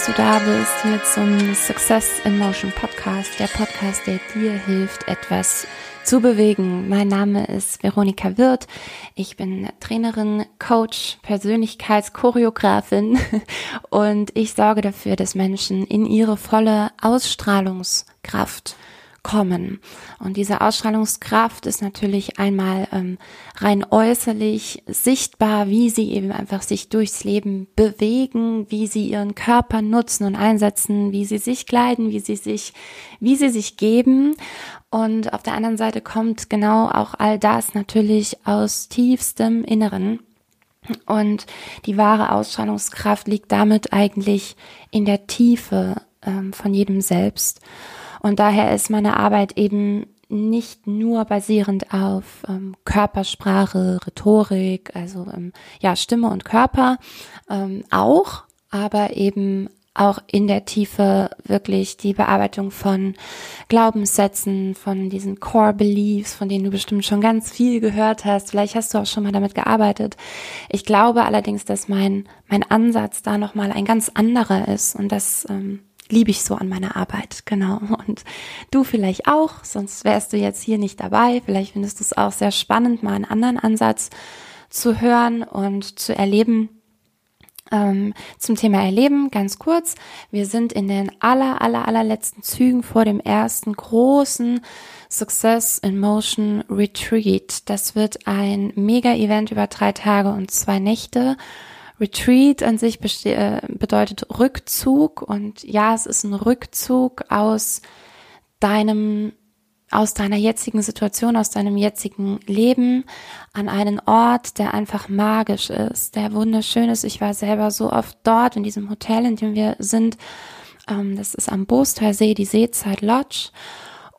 Dass du da bist hier zum Success in Motion Podcast, der Podcast, der dir hilft, etwas zu bewegen. Mein Name ist Veronika Wirth. Ich bin Trainerin, Coach, Persönlichkeitschoreografin und ich sorge dafür, dass Menschen in ihre volle Ausstrahlungskraft kommen. Und diese Ausstrahlungskraft ist natürlich einmal ähm, rein äußerlich sichtbar, wie sie eben einfach sich durchs Leben bewegen, wie sie ihren Körper nutzen und einsetzen, wie sie sich kleiden, wie sie sich, wie sie sich geben. Und auf der anderen Seite kommt genau auch all das natürlich aus tiefstem Inneren. Und die wahre Ausstrahlungskraft liegt damit eigentlich in der Tiefe ähm, von jedem selbst. Und daher ist meine Arbeit eben nicht nur basierend auf ähm, Körpersprache, Rhetorik, also ähm, ja Stimme und Körper ähm, auch, aber eben auch in der Tiefe wirklich die Bearbeitung von Glaubenssätzen, von diesen Core Beliefs, von denen du bestimmt schon ganz viel gehört hast. Vielleicht hast du auch schon mal damit gearbeitet. Ich glaube allerdings, dass mein mein Ansatz da noch mal ein ganz anderer ist und das ähm, liebe ich so an meiner Arbeit, genau. Und du vielleicht auch, sonst wärst du jetzt hier nicht dabei. Vielleicht findest du es auch sehr spannend, mal einen anderen Ansatz zu hören und zu erleben. Ähm, zum Thema Erleben ganz kurz. Wir sind in den aller, aller, allerletzten Zügen vor dem ersten großen Success in Motion Retreat. Das wird ein Mega-Event über drei Tage und zwei Nächte Retreat an sich äh, bedeutet Rückzug und ja, es ist ein Rückzug aus deinem aus deiner jetzigen Situation, aus deinem jetzigen Leben an einen Ort, der einfach magisch ist, der wunderschön ist. Ich war selber so oft dort in diesem Hotel, in dem wir sind. Ähm, das ist am Boostalsee, die Seezeit Lodge.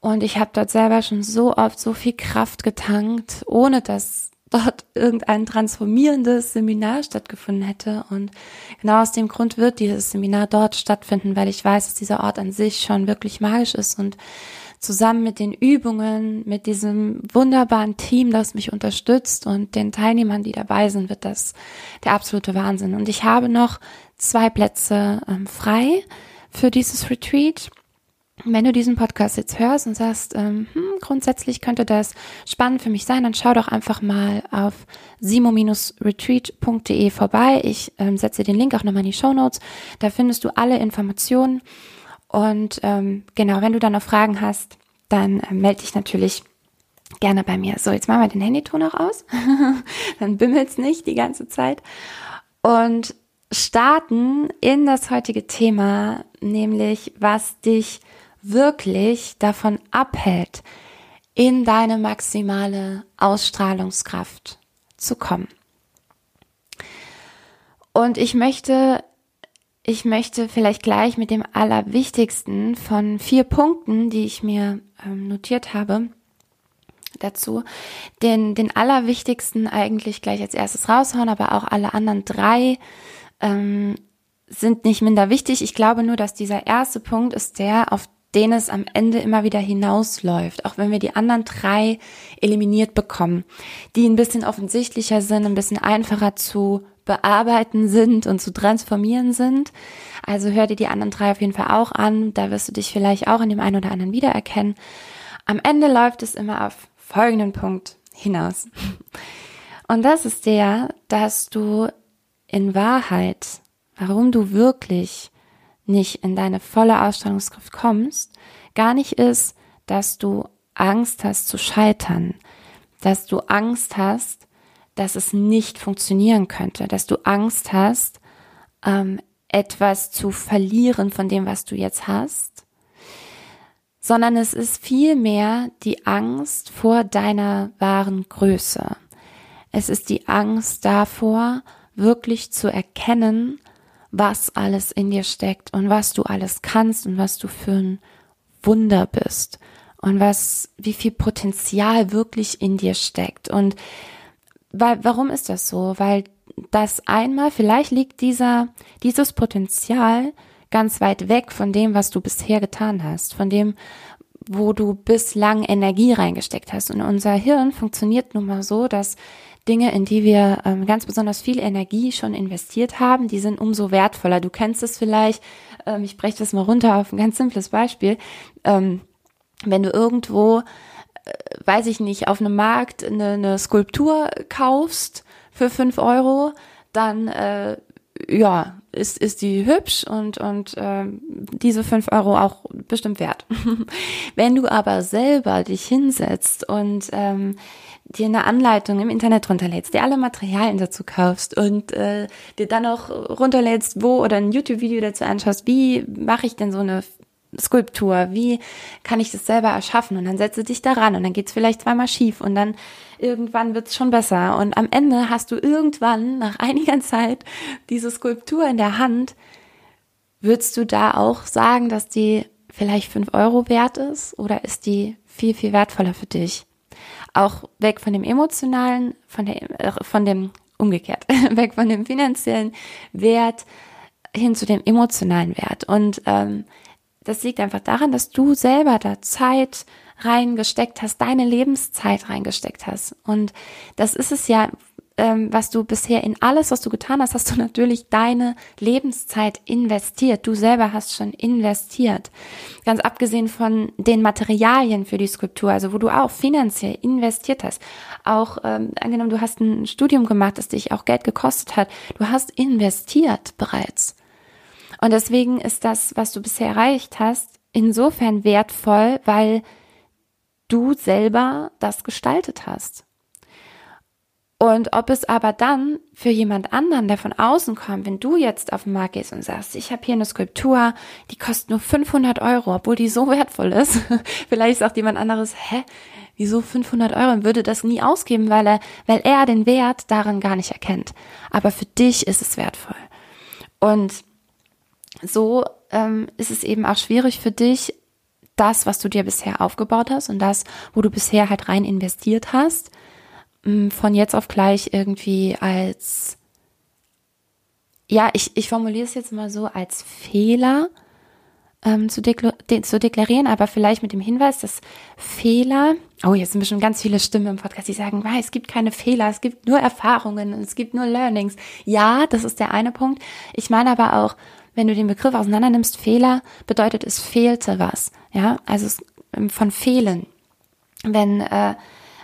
Und ich habe dort selber schon so oft so viel Kraft getankt, ohne dass dort irgendein transformierendes Seminar stattgefunden hätte. Und genau aus dem Grund wird dieses Seminar dort stattfinden, weil ich weiß, dass dieser Ort an sich schon wirklich magisch ist und zusammen mit den Übungen, mit diesem wunderbaren Team, das mich unterstützt und den Teilnehmern, die dabei sind, wird das der absolute Wahnsinn. Und ich habe noch zwei Plätze ähm, frei für dieses Retreat wenn du diesen Podcast jetzt hörst und sagst, ähm, hm, grundsätzlich könnte das spannend für mich sein, dann schau doch einfach mal auf simo-retreat.de vorbei. Ich ähm, setze den Link auch nochmal in die Show Notes. Da findest du alle Informationen. Und ähm, genau, wenn du dann noch Fragen hast, dann äh, melde dich natürlich gerne bei mir. So, jetzt machen wir den Handyton auch aus. dann bimmelt's nicht die ganze Zeit. Und starten in das heutige Thema, nämlich was dich wirklich davon abhält, in deine maximale Ausstrahlungskraft zu kommen. Und ich möchte, ich möchte vielleicht gleich mit dem allerwichtigsten von vier Punkten, die ich mir ähm, notiert habe, dazu, den, den allerwichtigsten eigentlich gleich als erstes raushauen, aber auch alle anderen drei ähm, sind nicht minder wichtig. Ich glaube nur, dass dieser erste Punkt ist der, auf den es am Ende immer wieder hinausläuft, auch wenn wir die anderen drei eliminiert bekommen, die ein bisschen offensichtlicher sind, ein bisschen einfacher zu bearbeiten sind und zu transformieren sind. Also hör dir die anderen drei auf jeden Fall auch an, da wirst du dich vielleicht auch in dem einen oder anderen wiedererkennen. Am Ende läuft es immer auf folgenden Punkt hinaus. Und das ist der, dass du in Wahrheit, warum du wirklich nicht in deine volle Ausstrahlungskraft kommst, gar nicht ist, dass du Angst hast zu scheitern, dass du Angst hast, dass es nicht funktionieren könnte, dass du Angst hast, ähm, etwas zu verlieren von dem, was du jetzt hast, sondern es ist vielmehr die Angst vor deiner wahren Größe. Es ist die Angst davor, wirklich zu erkennen, was alles in dir steckt und was du alles kannst und was du für ein Wunder bist und was, wie viel Potenzial wirklich in dir steckt. Und weil, warum ist das so? Weil das einmal, vielleicht liegt dieser, dieses Potenzial ganz weit weg von dem, was du bisher getan hast, von dem, wo du bislang Energie reingesteckt hast. Und unser Hirn funktioniert nun mal so, dass Dinge, in die wir ähm, ganz besonders viel Energie schon investiert haben, die sind umso wertvoller. Du kennst es vielleicht, ähm, ich breche das mal runter auf ein ganz simples Beispiel. Ähm, wenn du irgendwo, äh, weiß ich nicht, auf einem Markt eine, eine Skulptur kaufst für fünf Euro, dann äh, ja, ist, ist die hübsch und, und äh, diese fünf Euro auch bestimmt wert. Wenn du aber selber dich hinsetzt und ähm, dir eine Anleitung im Internet runterlädst, dir alle Materialien dazu kaufst und äh, dir dann auch runterlädst, wo oder ein YouTube-Video dazu anschaust, wie mache ich denn so eine Skulptur, wie kann ich das selber erschaffen? Und dann setze dich daran und dann geht's vielleicht zweimal schief und dann irgendwann wird's schon besser. Und am Ende hast du irgendwann nach einiger Zeit diese Skulptur in der Hand, würdest du da auch sagen, dass die vielleicht fünf Euro wert ist oder ist die viel, viel wertvoller für dich? Auch weg von dem emotionalen, von, der, äh, von dem, umgekehrt, weg von dem finanziellen Wert hin zu dem emotionalen Wert. Und ähm, das liegt einfach daran, dass du selber da Zeit reingesteckt hast, deine Lebenszeit reingesteckt hast. Und das ist es ja, ähm, was du bisher in alles, was du getan hast, hast du natürlich deine Lebenszeit investiert. Du selber hast schon investiert. Ganz abgesehen von den Materialien für die Skulptur, also wo du auch finanziell investiert hast. Auch ähm, angenommen, du hast ein Studium gemacht, das dich auch Geld gekostet hat. Du hast investiert bereits. Und deswegen ist das, was du bisher erreicht hast, insofern wertvoll, weil du selber das gestaltet hast. Und ob es aber dann für jemand anderen, der von außen kommt, wenn du jetzt auf den Markt gehst und sagst, ich habe hier eine Skulptur, die kostet nur 500 Euro, obwohl die so wertvoll ist. Vielleicht sagt jemand anderes, hä, wieso 500 Euro und würde das nie ausgeben, weil er, weil er den Wert darin gar nicht erkennt. Aber für dich ist es wertvoll. Und so ähm, ist es eben auch schwierig für dich, das, was du dir bisher aufgebaut hast und das, wo du bisher halt rein investiert hast, von jetzt auf gleich irgendwie als, ja, ich, ich formuliere es jetzt mal so als Fehler ähm, zu, de zu deklarieren, aber vielleicht mit dem Hinweis, dass Fehler, oh, jetzt sind bestimmt ganz viele Stimmen im Podcast, die sagen, es gibt keine Fehler, es gibt nur Erfahrungen, es gibt nur Learnings. Ja, das ist der eine Punkt. Ich meine aber auch, wenn du den Begriff auseinander nimmst, Fehler bedeutet, es fehlte was. Ja, also es, ähm, von fehlen. Wenn, äh,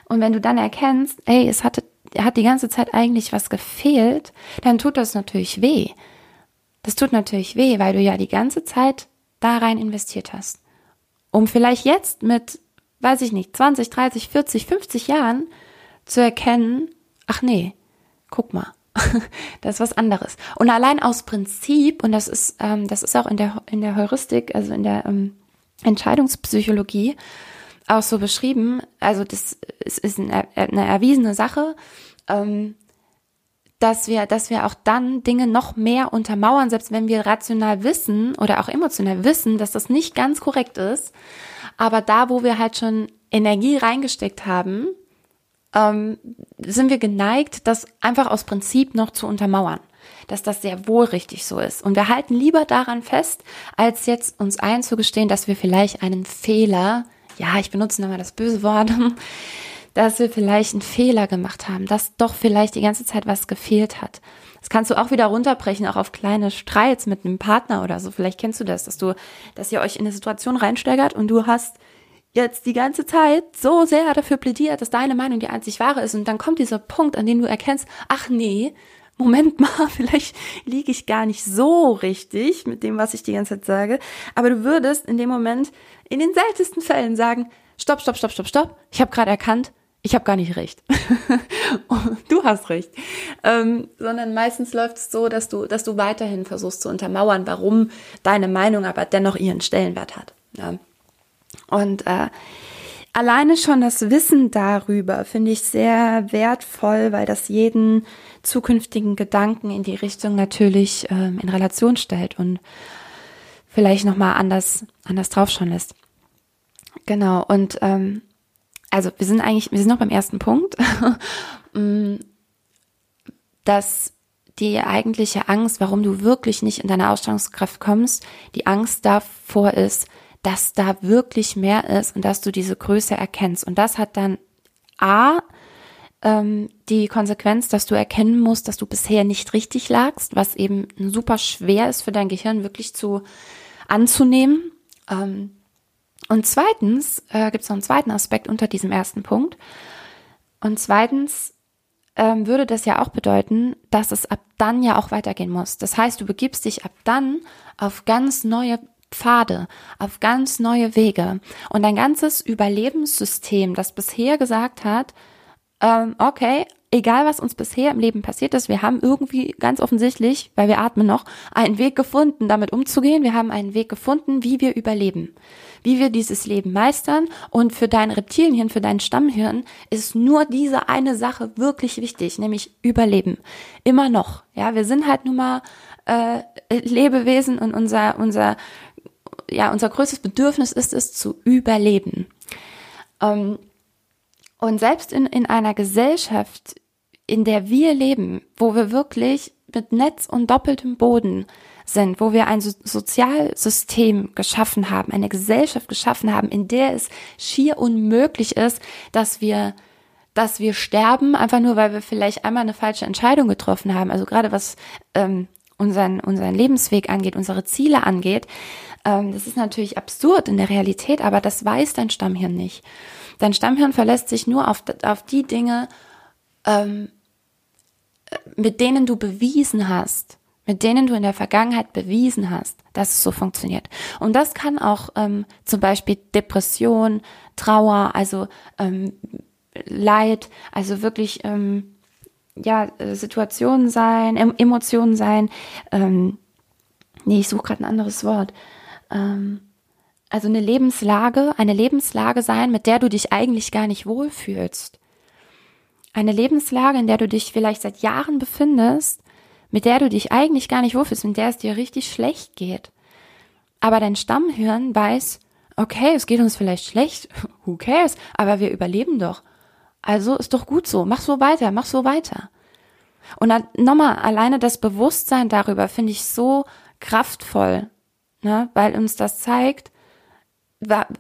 und wenn du dann erkennst, ey, es hatte, hat die ganze Zeit eigentlich was gefehlt, dann tut das natürlich weh. Das tut natürlich weh, weil du ja die ganze Zeit da rein investiert hast. Um vielleicht jetzt mit, weiß ich nicht, 20, 30, 40, 50 Jahren zu erkennen, ach nee, guck mal, das ist was anderes. Und allein aus Prinzip, und das ist, ähm, das ist auch in der, in der Heuristik, also in der ähm, Entscheidungspsychologie, auch so beschrieben, also das ist, ist eine, eine erwiesene Sache, ähm, dass wir, dass wir auch dann Dinge noch mehr untermauern, selbst wenn wir rational wissen oder auch emotional wissen, dass das nicht ganz korrekt ist. Aber da, wo wir halt schon Energie reingesteckt haben, ähm, sind wir geneigt, das einfach aus Prinzip noch zu untermauern dass das sehr wohl richtig so ist. Und wir halten lieber daran fest, als jetzt uns einzugestehen, dass wir vielleicht einen Fehler ja, ich benutze nochmal das böse Wort, dass wir vielleicht einen Fehler gemacht haben, dass doch vielleicht die ganze Zeit was gefehlt hat. Das kannst du auch wieder runterbrechen, auch auf kleine Streits mit einem Partner oder so. Vielleicht kennst du das, dass du, dass ihr euch in eine Situation reinsteigert und du hast jetzt die ganze Zeit so sehr dafür plädiert, dass deine Meinung die einzig wahre ist und dann kommt dieser Punkt, an dem du erkennst, ach nee, Moment mal, vielleicht liege ich gar nicht so richtig mit dem, was ich die ganze Zeit sage, aber du würdest in dem Moment in den seltensten Fällen sagen, stopp, stopp, stopp, stopp, stopp, ich habe gerade erkannt, ich habe gar nicht recht. du hast recht. Ähm, sondern meistens läuft es so, dass du, dass du weiterhin versuchst zu untermauern, warum deine Meinung aber dennoch ihren Stellenwert hat. Ja. Und äh, alleine schon das Wissen darüber finde ich sehr wertvoll, weil das jeden zukünftigen Gedanken in die Richtung natürlich ähm, in Relation stellt und vielleicht nochmal anders, anders draufschauen lässt. Genau, und ähm, also wir sind eigentlich, wir sind noch beim ersten Punkt, mm, dass die eigentliche Angst, warum du wirklich nicht in deine Ausstrahlungskraft kommst, die Angst davor ist, dass da wirklich mehr ist und dass du diese Größe erkennst. Und das hat dann A, ähm, die Konsequenz, dass du erkennen musst, dass du bisher nicht richtig lagst, was eben super schwer ist für dein Gehirn wirklich zu anzunehmen. Ähm, und zweitens äh, gibt es noch einen zweiten Aspekt unter diesem ersten Punkt. Und zweitens ähm, würde das ja auch bedeuten, dass es ab dann ja auch weitergehen muss. Das heißt, du begibst dich ab dann auf ganz neue Pfade, auf ganz neue Wege. Und dein ganzes Überlebenssystem, das bisher gesagt hat, ähm, okay, egal was uns bisher im Leben passiert ist, wir haben irgendwie ganz offensichtlich, weil wir atmen noch, einen Weg gefunden, damit umzugehen. Wir haben einen Weg gefunden, wie wir überleben, wie wir dieses Leben meistern. Und für dein Reptilienhirn, für dein Stammhirn ist nur diese eine Sache wirklich wichtig, nämlich Überleben. Immer noch. Ja, wir sind halt nun mal äh, Lebewesen und unser unser ja unser größtes Bedürfnis ist es zu überleben. Ähm, und selbst in, in einer Gesellschaft, in der wir leben, wo wir wirklich mit Netz und doppeltem Boden sind, wo wir ein so Sozialsystem geschaffen haben, eine Gesellschaft geschaffen haben, in der es schier unmöglich ist, dass wir dass wir sterben, einfach nur, weil wir vielleicht einmal eine falsche Entscheidung getroffen haben. Also gerade was ähm, unseren, unseren Lebensweg angeht, unsere Ziele angeht. Ähm, das ist natürlich absurd in der Realität, aber das weiß dein Stammhirn nicht. Dein Stammhirn verlässt sich nur auf, auf die Dinge, ähm, mit denen du bewiesen hast, mit denen du in der Vergangenheit bewiesen hast, dass es so funktioniert. Und das kann auch ähm, zum Beispiel Depression, Trauer, also ähm, Leid, also wirklich ähm, ja Situationen sein, Emotionen sein. Ähm, nee, ich suche gerade ein anderes Wort. Ähm, also eine Lebenslage, eine Lebenslage sein, mit der du dich eigentlich gar nicht wohlfühlst. Eine Lebenslage, in der du dich vielleicht seit Jahren befindest, mit der du dich eigentlich gar nicht wohlfühlst, in der es dir richtig schlecht geht. Aber dein Stammhirn weiß, okay, es geht uns vielleicht schlecht, who cares, aber wir überleben doch. Also ist doch gut so, mach so weiter, mach so weiter. Und dann, nochmal, alleine das Bewusstsein darüber finde ich so kraftvoll, ne, weil uns das zeigt,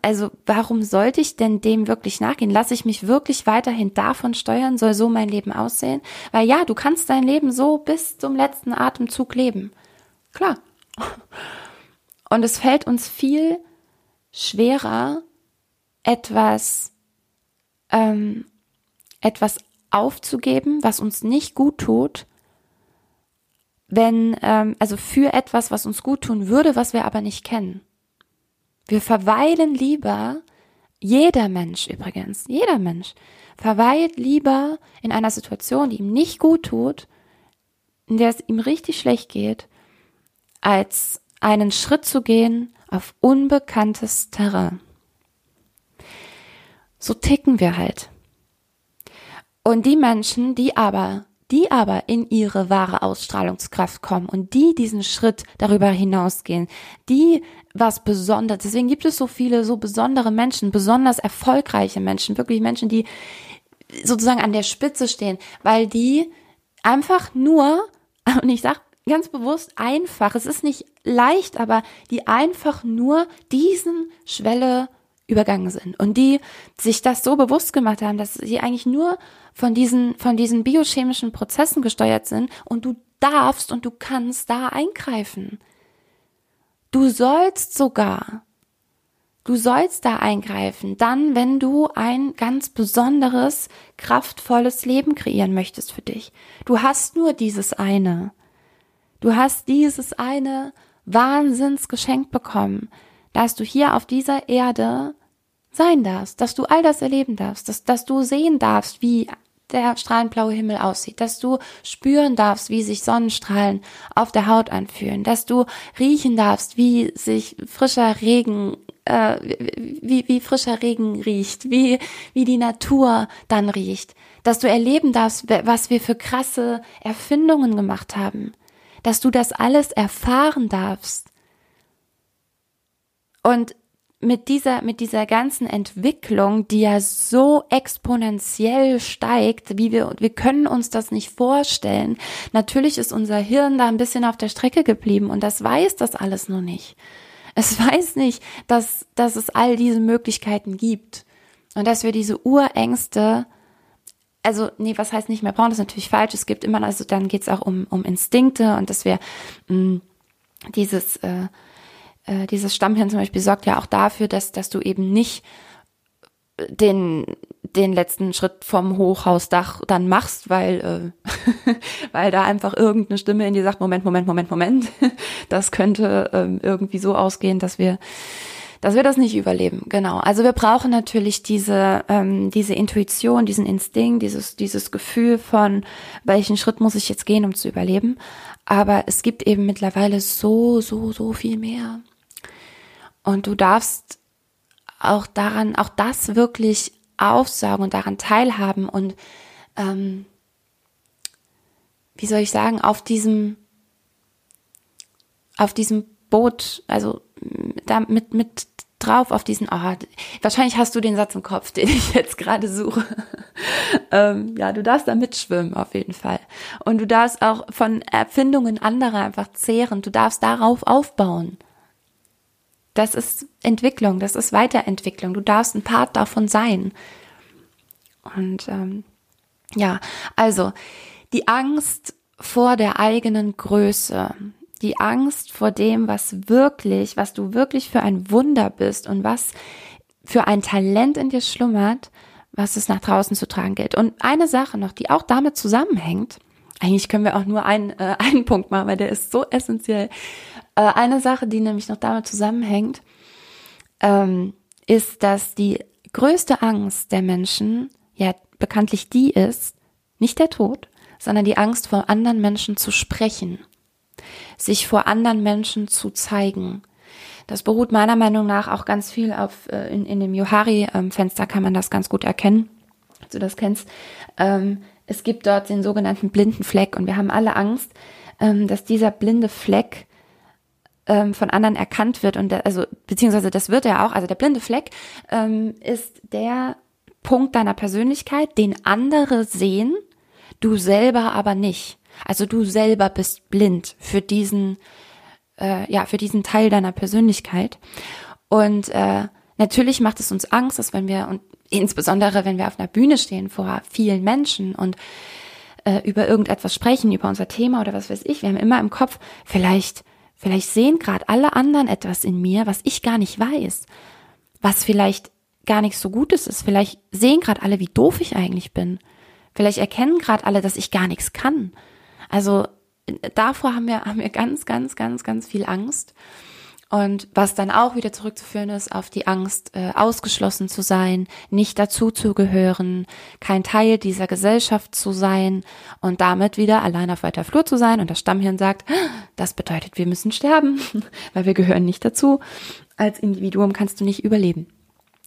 also warum sollte ich denn dem wirklich nachgehen? Lasse ich mich wirklich weiterhin davon steuern? Soll so mein Leben aussehen? Weil ja, du kannst dein Leben so bis zum letzten Atemzug leben. Klar. Und es fällt uns viel schwerer, etwas, ähm, etwas aufzugeben, was uns nicht gut tut, wenn, ähm, also für etwas, was uns gut tun würde, was wir aber nicht kennen. Wir verweilen lieber, jeder Mensch übrigens, jeder Mensch verweilt lieber in einer Situation, die ihm nicht gut tut, in der es ihm richtig schlecht geht, als einen Schritt zu gehen auf unbekanntes Terrain. So ticken wir halt. Und die Menschen, die aber die aber in ihre wahre Ausstrahlungskraft kommen und die diesen Schritt darüber hinausgehen, die was Besonderes, deswegen gibt es so viele so besondere Menschen, besonders erfolgreiche Menschen, wirklich Menschen, die sozusagen an der Spitze stehen, weil die einfach nur, und ich sag ganz bewusst einfach, es ist nicht leicht, aber die einfach nur diesen Schwelle übergangen sind und die sich das so bewusst gemacht haben, dass sie eigentlich nur von diesen, von diesen biochemischen Prozessen gesteuert sind und du darfst und du kannst da eingreifen. Du sollst sogar, du sollst da eingreifen, dann, wenn du ein ganz besonderes, kraftvolles Leben kreieren möchtest für dich. Du hast nur dieses eine. Du hast dieses eine Wahnsinnsgeschenk bekommen, dass du hier auf dieser Erde sein darfst, dass du all das erleben darfst, dass, dass du sehen darfst, wie der strahlend blaue Himmel aussieht, dass du spüren darfst, wie sich Sonnenstrahlen auf der Haut anfühlen, dass du riechen darfst, wie sich frischer Regen, äh, wie, wie frischer Regen riecht, wie, wie die Natur dann riecht, dass du erleben darfst, was wir für krasse Erfindungen gemacht haben, dass du das alles erfahren darfst. Und mit dieser, mit dieser ganzen Entwicklung, die ja so exponentiell steigt, wie wir, wir können uns das nicht vorstellen. Natürlich ist unser Hirn da ein bisschen auf der Strecke geblieben und das weiß das alles noch nicht. Es weiß nicht, dass, dass es all diese Möglichkeiten gibt. Und dass wir diese Urängste, also, nee, was heißt nicht mehr brauchen, das ist natürlich falsch. Es gibt immer, also dann geht es auch um, um Instinkte und dass wir mh, mm, dieses, äh, äh, dieses Stammhirn zum Beispiel sorgt ja auch dafür, dass, dass du eben nicht den, den letzten Schritt vom Hochhausdach dann machst, weil, äh, weil da einfach irgendeine Stimme in dir sagt, Moment, Moment, Moment, Moment, das könnte ähm, irgendwie so ausgehen, dass wir, dass wir das nicht überleben. Genau. Also wir brauchen natürlich diese, ähm, diese Intuition, diesen Instinkt, dieses, dieses Gefühl von, welchen Schritt muss ich jetzt gehen, um zu überleben. Aber es gibt eben mittlerweile so, so, so viel mehr. Und du darfst auch daran, auch das wirklich aufsaugen und daran teilhaben und ähm, wie soll ich sagen, auf diesem, auf diesem Boot, also da mit, mit drauf auf diesen, oh, wahrscheinlich hast du den Satz im Kopf, den ich jetzt gerade suche. ähm, ja, du darfst da mitschwimmen auf jeden Fall. Und du darfst auch von Erfindungen anderer einfach zehren. Du darfst darauf aufbauen. Das ist Entwicklung, das ist Weiterentwicklung. Du darfst ein Part davon sein. Und ähm, ja, also die Angst vor der eigenen Größe, die Angst vor dem, was wirklich, was du wirklich für ein Wunder bist und was für ein Talent in dir schlummert, was es nach draußen zu tragen gilt. Und eine Sache noch, die auch damit zusammenhängt, eigentlich können wir auch nur einen, äh, einen Punkt machen, weil der ist so essentiell. Äh, eine Sache, die nämlich noch damit zusammenhängt, ähm, ist, dass die größte Angst der Menschen ja bekanntlich die ist, nicht der Tod, sondern die Angst vor anderen Menschen zu sprechen, sich vor anderen Menschen zu zeigen. Das beruht meiner Meinung nach auch ganz viel auf, äh, in, in dem Johari-Fenster kann man das ganz gut erkennen, als du das kennst. Ähm, es gibt dort den sogenannten blinden Fleck und wir haben alle Angst, ähm, dass dieser blinde Fleck ähm, von anderen erkannt wird und der, also beziehungsweise das wird er auch. Also der blinde Fleck ähm, ist der Punkt deiner Persönlichkeit, den andere sehen, du selber aber nicht. Also du selber bist blind für diesen äh, ja für diesen Teil deiner Persönlichkeit und äh, natürlich macht es uns Angst, dass wenn wir und insbesondere wenn wir auf einer Bühne stehen vor vielen Menschen und äh, über irgendetwas sprechen, über unser Thema oder was weiß ich, wir haben immer im Kopf, vielleicht Vielleicht sehen gerade alle anderen etwas in mir, was ich gar nicht weiß, was vielleicht gar nichts so Gutes ist. Vielleicht sehen gerade alle, wie doof ich eigentlich bin. Vielleicht erkennen gerade alle, dass ich gar nichts kann. Also davor haben wir, haben wir ganz, ganz, ganz, ganz viel Angst. Und was dann auch wieder zurückzuführen ist auf die Angst, äh, ausgeschlossen zu sein, nicht dazu zu gehören, kein Teil dieser Gesellschaft zu sein und damit wieder allein auf weiter Flur zu sein. Und das Stammhirn sagt, das bedeutet, wir müssen sterben, weil wir gehören nicht dazu. Als Individuum kannst du nicht überleben.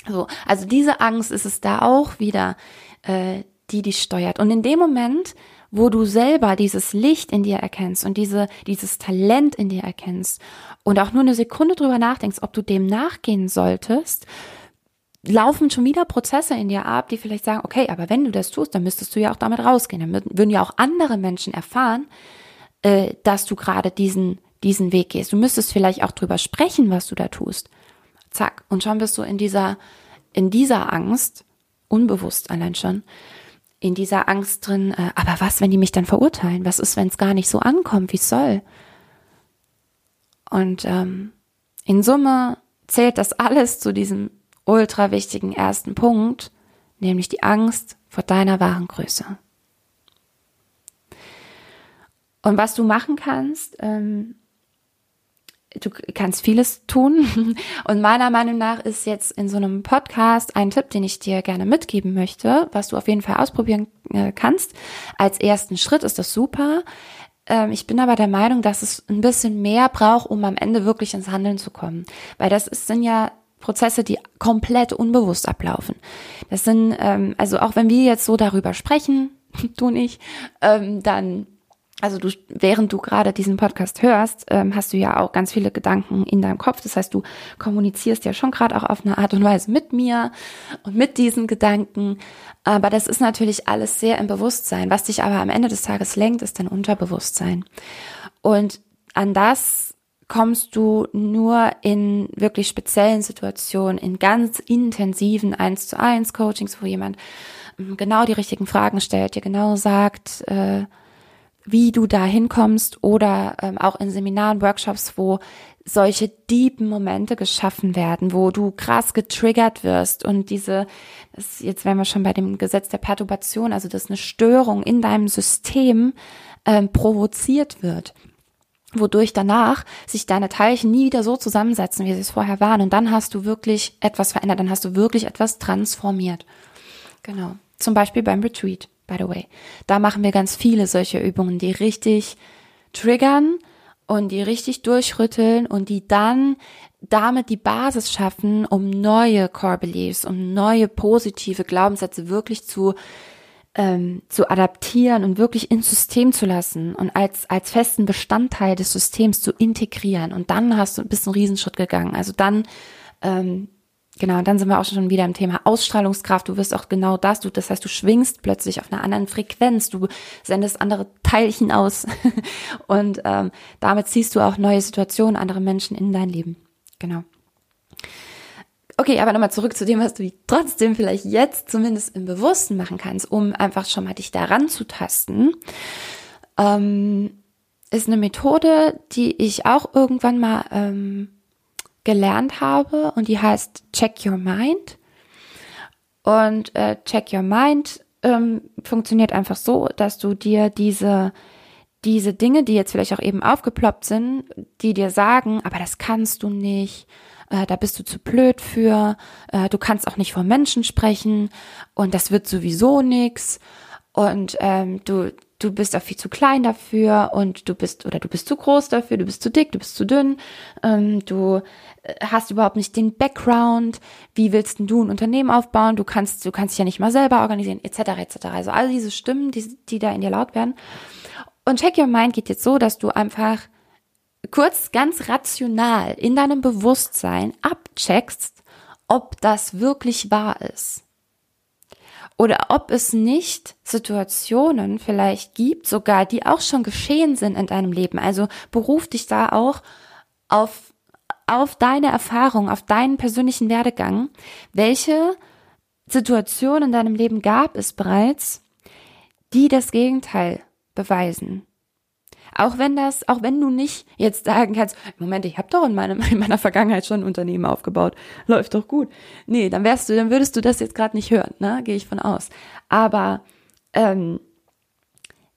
So, also diese Angst ist es da auch wieder, äh, die dich steuert. Und in dem Moment, wo du selber dieses Licht in dir erkennst und diese, dieses Talent in dir erkennst und auch nur eine Sekunde drüber nachdenkst, ob du dem nachgehen solltest, laufen schon wieder Prozesse in dir ab, die vielleicht sagen, okay, aber wenn du das tust, dann müsstest du ja auch damit rausgehen. Dann würden ja auch andere Menschen erfahren, äh, dass du gerade diesen, diesen Weg gehst. Du müsstest vielleicht auch drüber sprechen, was du da tust. Zack. Und schon bist du in dieser, in dieser Angst, unbewusst allein schon, in dieser Angst drin, äh, aber was, wenn die mich dann verurteilen? Was ist, wenn es gar nicht so ankommt, wie es soll? Und ähm, in Summe zählt das alles zu diesem ultra wichtigen ersten Punkt, nämlich die Angst vor deiner wahren Größe. Und was du machen kannst, ähm, du kannst vieles tun. Und meiner Meinung nach ist jetzt in so einem Podcast ein Tipp, den ich dir gerne mitgeben möchte, was du auf jeden Fall ausprobieren äh, kannst. Als ersten Schritt ist das super. Ähm, ich bin aber der Meinung, dass es ein bisschen mehr braucht, um am Ende wirklich ins Handeln zu kommen. Weil das sind ja Prozesse, die komplett unbewusst ablaufen. Das sind, ähm, also auch wenn wir jetzt so darüber sprechen, du nicht, ähm, dann also du, während du gerade diesen Podcast hörst, ähm, hast du ja auch ganz viele Gedanken in deinem Kopf. Das heißt, du kommunizierst ja schon gerade auch auf eine Art und Weise mit mir und mit diesen Gedanken. Aber das ist natürlich alles sehr im Bewusstsein. Was dich aber am Ende des Tages lenkt, ist dein Unterbewusstsein. Und an das kommst du nur in wirklich speziellen Situationen, in ganz intensiven 1 zu 1 Coachings, wo jemand ähm, genau die richtigen Fragen stellt, dir genau sagt, äh, wie du da hinkommst oder ähm, auch in Seminaren, Workshops, wo solche deepen Momente geschaffen werden, wo du krass getriggert wirst und diese, das, jetzt wären wir schon bei dem Gesetz der Perturbation, also dass eine Störung in deinem System ähm, provoziert wird wodurch danach sich deine Teilchen nie wieder so zusammensetzen, wie sie es vorher waren. Und dann hast du wirklich etwas verändert, dann hast du wirklich etwas transformiert. Genau. Zum Beispiel beim Retreat, by the way. Da machen wir ganz viele solche Übungen, die richtig triggern, und die richtig durchrütteln und die dann damit die Basis schaffen, um neue Core Beliefs, um neue positive Glaubenssätze wirklich zu ähm, zu adaptieren und wirklich ins System zu lassen und als als festen Bestandteil des Systems zu integrieren. Und dann hast du bist einen Riesenschritt gegangen. Also dann ähm, Genau, dann sind wir auch schon wieder im Thema Ausstrahlungskraft. Du wirst auch genau das, du, das heißt, du schwingst plötzlich auf einer anderen Frequenz, du sendest andere Teilchen aus und ähm, damit ziehst du auch neue Situationen, andere Menschen in dein Leben. Genau. Okay, aber nochmal zurück zu dem, was du trotzdem vielleicht jetzt zumindest im Bewussten machen kannst, um einfach schon mal dich daran zu tasten. Ähm, ist eine Methode, die ich auch irgendwann mal ähm, gelernt habe und die heißt Check Your Mind. Und äh, Check Your Mind ähm, funktioniert einfach so, dass du dir diese diese Dinge, die jetzt vielleicht auch eben aufgeploppt sind, die dir sagen, aber das kannst du nicht, äh, da bist du zu blöd für, äh, du kannst auch nicht vor Menschen sprechen und das wird sowieso nix und ähm, du du bist auch viel zu klein dafür und du bist oder du bist zu groß dafür, du bist zu dick, du bist zu dünn, ähm, du äh, hast überhaupt nicht den Background, wie willst denn du ein Unternehmen aufbauen, du kannst, du kannst dich ja nicht mal selber organisieren, etc. etc. Also all diese Stimmen, die, die da in dir laut werden. Und Check Your Mind geht jetzt so, dass du einfach kurz ganz rational in deinem Bewusstsein abcheckst, ob das wirklich wahr ist oder ob es nicht Situationen vielleicht gibt, sogar die auch schon geschehen sind in deinem Leben. Also beruf dich da auch auf, auf deine Erfahrung, auf deinen persönlichen Werdegang. Welche Situationen in deinem Leben gab es bereits, die das Gegenteil beweisen? Auch wenn das, auch wenn du nicht jetzt sagen kannst, Moment, ich habe doch in, meinem, in meiner Vergangenheit schon ein Unternehmen aufgebaut, läuft doch gut. Nee, dann wärst du, dann würdest du das jetzt gerade nicht hören, ne? Gehe ich von aus. Aber ähm,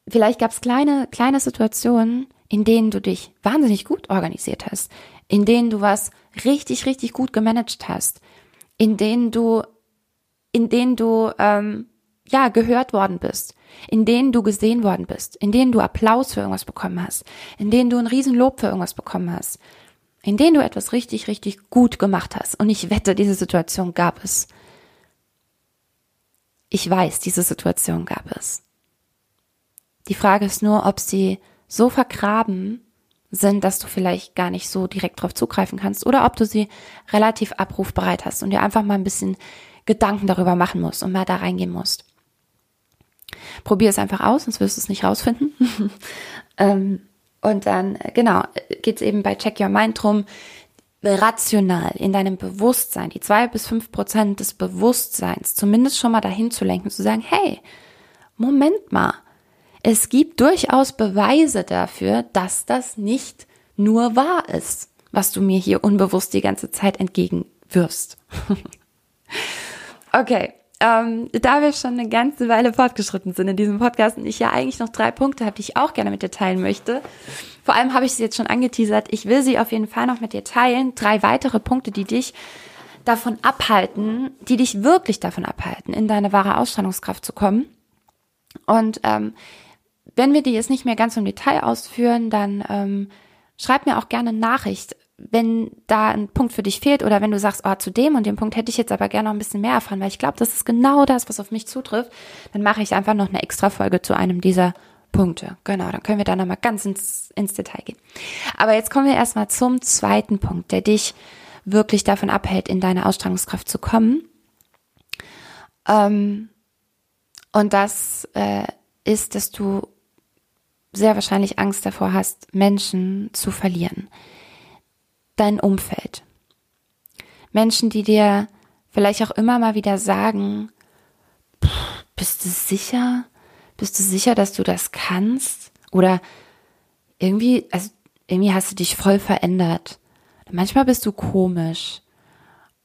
vielleicht gab es kleine, kleine Situationen, in denen du dich wahnsinnig gut organisiert hast, in denen du was richtig, richtig gut gemanagt hast, in denen du, in denen du ähm, ja gehört worden bist, in denen du gesehen worden bist, in denen du Applaus für irgendwas bekommen hast, in denen du ein Riesenlob für irgendwas bekommen hast, in denen du etwas richtig, richtig gut gemacht hast. Und ich wette, diese Situation gab es. Ich weiß, diese Situation gab es. Die Frage ist nur, ob sie so vergraben sind, dass du vielleicht gar nicht so direkt drauf zugreifen kannst oder ob du sie relativ abrufbereit hast und dir einfach mal ein bisschen Gedanken darüber machen musst und mal da reingehen musst. Probier es einfach aus, sonst wirst du es nicht rausfinden. ähm, und dann, äh, genau, geht es eben bei Check Your Mind drum, rational in deinem Bewusstsein, die zwei bis fünf Prozent des Bewusstseins, zumindest schon mal dahin zu lenken, zu sagen, hey, Moment mal, es gibt durchaus Beweise dafür, dass das nicht nur wahr ist, was du mir hier unbewusst die ganze Zeit entgegenwirfst. okay, ähm, da wir schon eine ganze Weile fortgeschritten sind in diesem Podcast und ich ja eigentlich noch drei Punkte habe, die ich auch gerne mit dir teilen möchte. Vor allem habe ich sie jetzt schon angeteasert. Ich will sie auf jeden Fall noch mit dir teilen. Drei weitere Punkte, die dich davon abhalten, die dich wirklich davon abhalten, in deine wahre Ausstrahlungskraft zu kommen. Und ähm, wenn wir die jetzt nicht mehr ganz im Detail ausführen, dann ähm, schreib mir auch gerne Nachricht, wenn da ein Punkt für dich fehlt oder wenn du sagst, oh, zu dem und dem Punkt hätte ich jetzt aber gerne noch ein bisschen mehr erfahren, weil ich glaube, das ist genau das, was auf mich zutrifft, dann mache ich einfach noch eine extra Folge zu einem dieser Punkte. Genau, dann können wir da nochmal ganz ins, ins Detail gehen. Aber jetzt kommen wir erstmal zum zweiten Punkt, der dich wirklich davon abhält, in deine Ausstrahlungskraft zu kommen. Ähm, und das äh, ist, dass du sehr wahrscheinlich Angst davor hast, Menschen zu verlieren. Dein Umfeld. Menschen, die dir vielleicht auch immer mal wieder sagen, bist du sicher? Bist du sicher, dass du das kannst? Oder irgendwie, also irgendwie hast du dich voll verändert. Manchmal bist du komisch.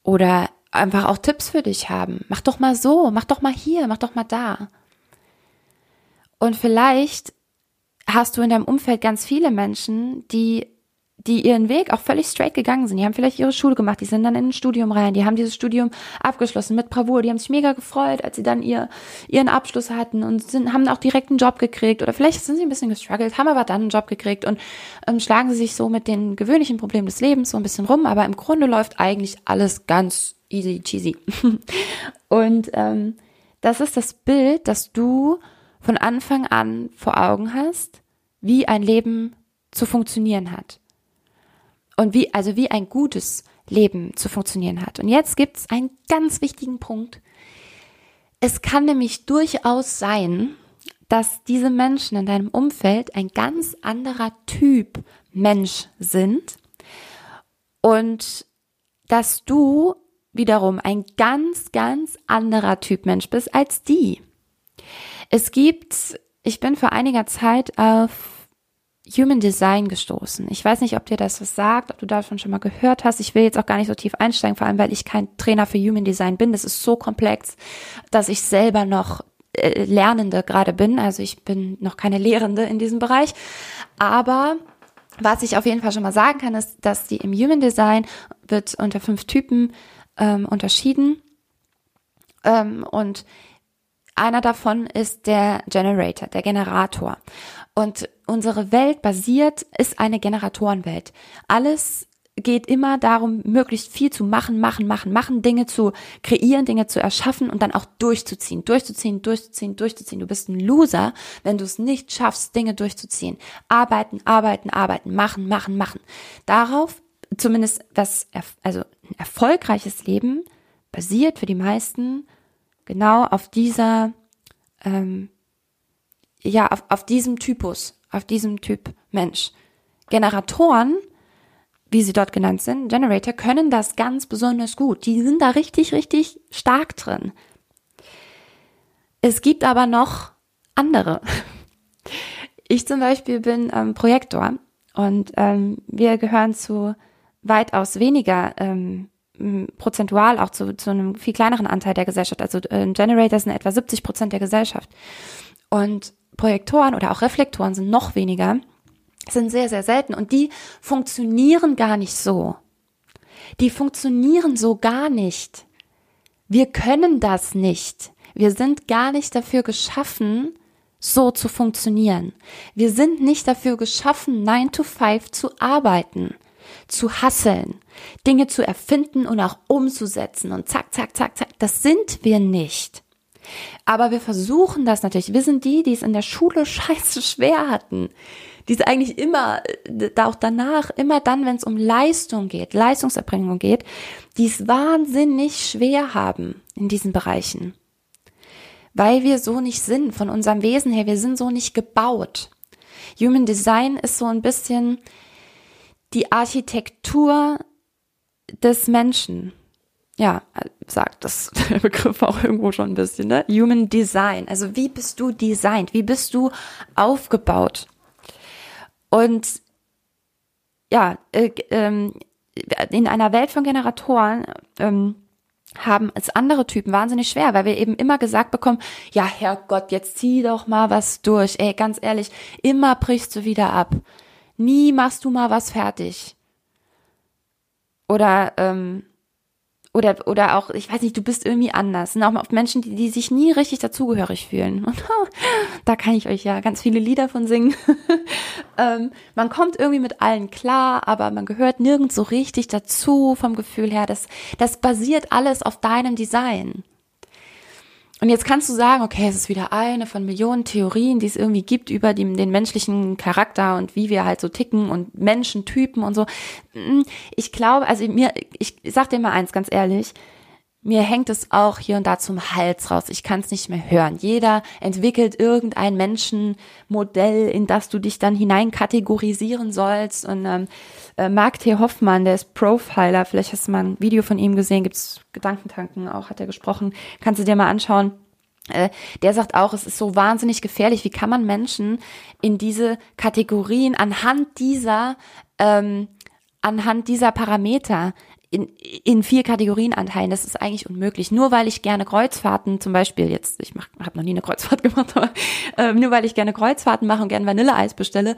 Oder einfach auch Tipps für dich haben. Mach doch mal so, mach doch mal hier, mach doch mal da. Und vielleicht hast du in deinem Umfeld ganz viele Menschen, die die ihren Weg auch völlig straight gegangen sind. Die haben vielleicht ihre Schule gemacht, die sind dann in ein Studium rein, die haben dieses Studium abgeschlossen mit Bravour, die haben sich mega gefreut, als sie dann ihr, ihren Abschluss hatten und sind, haben auch direkt einen Job gekriegt oder vielleicht sind sie ein bisschen gestruggelt, haben aber dann einen Job gekriegt und ähm, schlagen sie sich so mit den gewöhnlichen Problemen des Lebens so ein bisschen rum, aber im Grunde läuft eigentlich alles ganz easy cheesy. und ähm, das ist das Bild, das du von Anfang an vor Augen hast, wie ein Leben zu funktionieren hat und wie, also wie ein gutes Leben zu funktionieren hat. Und jetzt gibt es einen ganz wichtigen Punkt. Es kann nämlich durchaus sein, dass diese Menschen in deinem Umfeld ein ganz anderer Typ Mensch sind und dass du wiederum ein ganz, ganz anderer Typ Mensch bist als die. Es gibt, ich bin vor einiger Zeit auf Human Design gestoßen. Ich weiß nicht, ob dir das was sagt, ob du davon schon mal gehört hast. Ich will jetzt auch gar nicht so tief einsteigen, vor allem weil ich kein Trainer für Human Design bin. Das ist so komplex, dass ich selber noch äh, Lernende gerade bin. Also ich bin noch keine Lehrende in diesem Bereich. Aber was ich auf jeden Fall schon mal sagen kann, ist, dass die im Human Design wird unter fünf Typen ähm, unterschieden. Ähm, und einer davon ist der Generator, der Generator. Und unsere Welt basiert, ist eine Generatorenwelt. Alles geht immer darum, möglichst viel zu machen, machen, machen, machen, Dinge zu kreieren, Dinge zu erschaffen und dann auch durchzuziehen, durchzuziehen, durchzuziehen, durchzuziehen. Du bist ein Loser, wenn du es nicht schaffst, Dinge durchzuziehen. Arbeiten, arbeiten, arbeiten, machen, machen, machen. Darauf, zumindest das, also ein erfolgreiches Leben basiert für die meisten genau auf dieser ähm, ja, auf, auf diesem Typus, auf diesem Typ Mensch. Generatoren, wie sie dort genannt sind, Generator, können das ganz besonders gut. Die sind da richtig, richtig stark drin. Es gibt aber noch andere. Ich zum Beispiel bin ähm, Projektor und ähm, wir gehören zu weitaus weniger ähm, prozentual auch zu, zu einem viel kleineren Anteil der Gesellschaft. Also äh, Generators sind etwa 70 Prozent der Gesellschaft. Und Projektoren oder auch Reflektoren sind noch weniger, sind sehr, sehr selten und die funktionieren gar nicht so. Die funktionieren so gar nicht. Wir können das nicht. Wir sind gar nicht dafür geschaffen, so zu funktionieren. Wir sind nicht dafür geschaffen, 9 to 5 zu arbeiten, zu hasseln, Dinge zu erfinden und auch umzusetzen und zack, zack, zack, zack. Das sind wir nicht. Aber wir versuchen das natürlich. Wir sind die, die es in der Schule scheiße schwer hatten. Die es eigentlich immer, äh, auch danach, immer dann, wenn es um Leistung geht, Leistungserbringung geht, die es wahnsinnig schwer haben in diesen Bereichen. Weil wir so nicht sind, von unserem Wesen her, wir sind so nicht gebaut. Human Design ist so ein bisschen die Architektur des Menschen ja, sagt das der Begriff auch irgendwo schon ein bisschen, ne? Human Design. Also wie bist du designt? Wie bist du aufgebaut? Und ja, äh, ähm, in einer Welt von Generatoren ähm, haben es andere Typen wahnsinnig schwer, weil wir eben immer gesagt bekommen, ja, Herrgott, jetzt zieh doch mal was durch. Ey, ganz ehrlich, immer brichst du wieder ab. Nie machst du mal was fertig. Oder ähm, oder, oder auch, ich weiß nicht, du bist irgendwie anders. Und auch auf Menschen, die, die sich nie richtig dazugehörig fühlen. Und da kann ich euch ja ganz viele Lieder von singen. ähm, man kommt irgendwie mit allen klar, aber man gehört nirgends so richtig dazu vom Gefühl her. Das, das basiert alles auf deinem Design. Und jetzt kannst du sagen, okay, es ist wieder eine von Millionen Theorien, die es irgendwie gibt über die, den menschlichen Charakter und wie wir halt so ticken und Menschentypen und so. Mm, ich glaube, also mir, ich sag dir mal eins ganz ehrlich, mir hängt es auch hier und da zum Hals raus. Ich kann es nicht mehr hören. Jeder entwickelt irgendein Menschenmodell, in das du dich dann hineinkategorisieren sollst. Und ähm, äh, Mark T. Hoffmann, der ist Profiler, vielleicht hast du mal ein Video von ihm gesehen, gibt's Gedankentanken auch, hat er gesprochen. Kannst du dir mal anschauen. Äh, der sagt auch, es ist so wahnsinnig gefährlich. Wie kann man Menschen in diese Kategorien anhand dieser ähm, anhand dieser Parameter in, in vier Kategorien anteilen. Das ist eigentlich unmöglich. Nur weil ich gerne Kreuzfahrten, zum Beispiel jetzt, ich habe noch nie eine Kreuzfahrt gemacht, aber äh, nur weil ich gerne Kreuzfahrten mache und gerne Vanilleeis bestelle,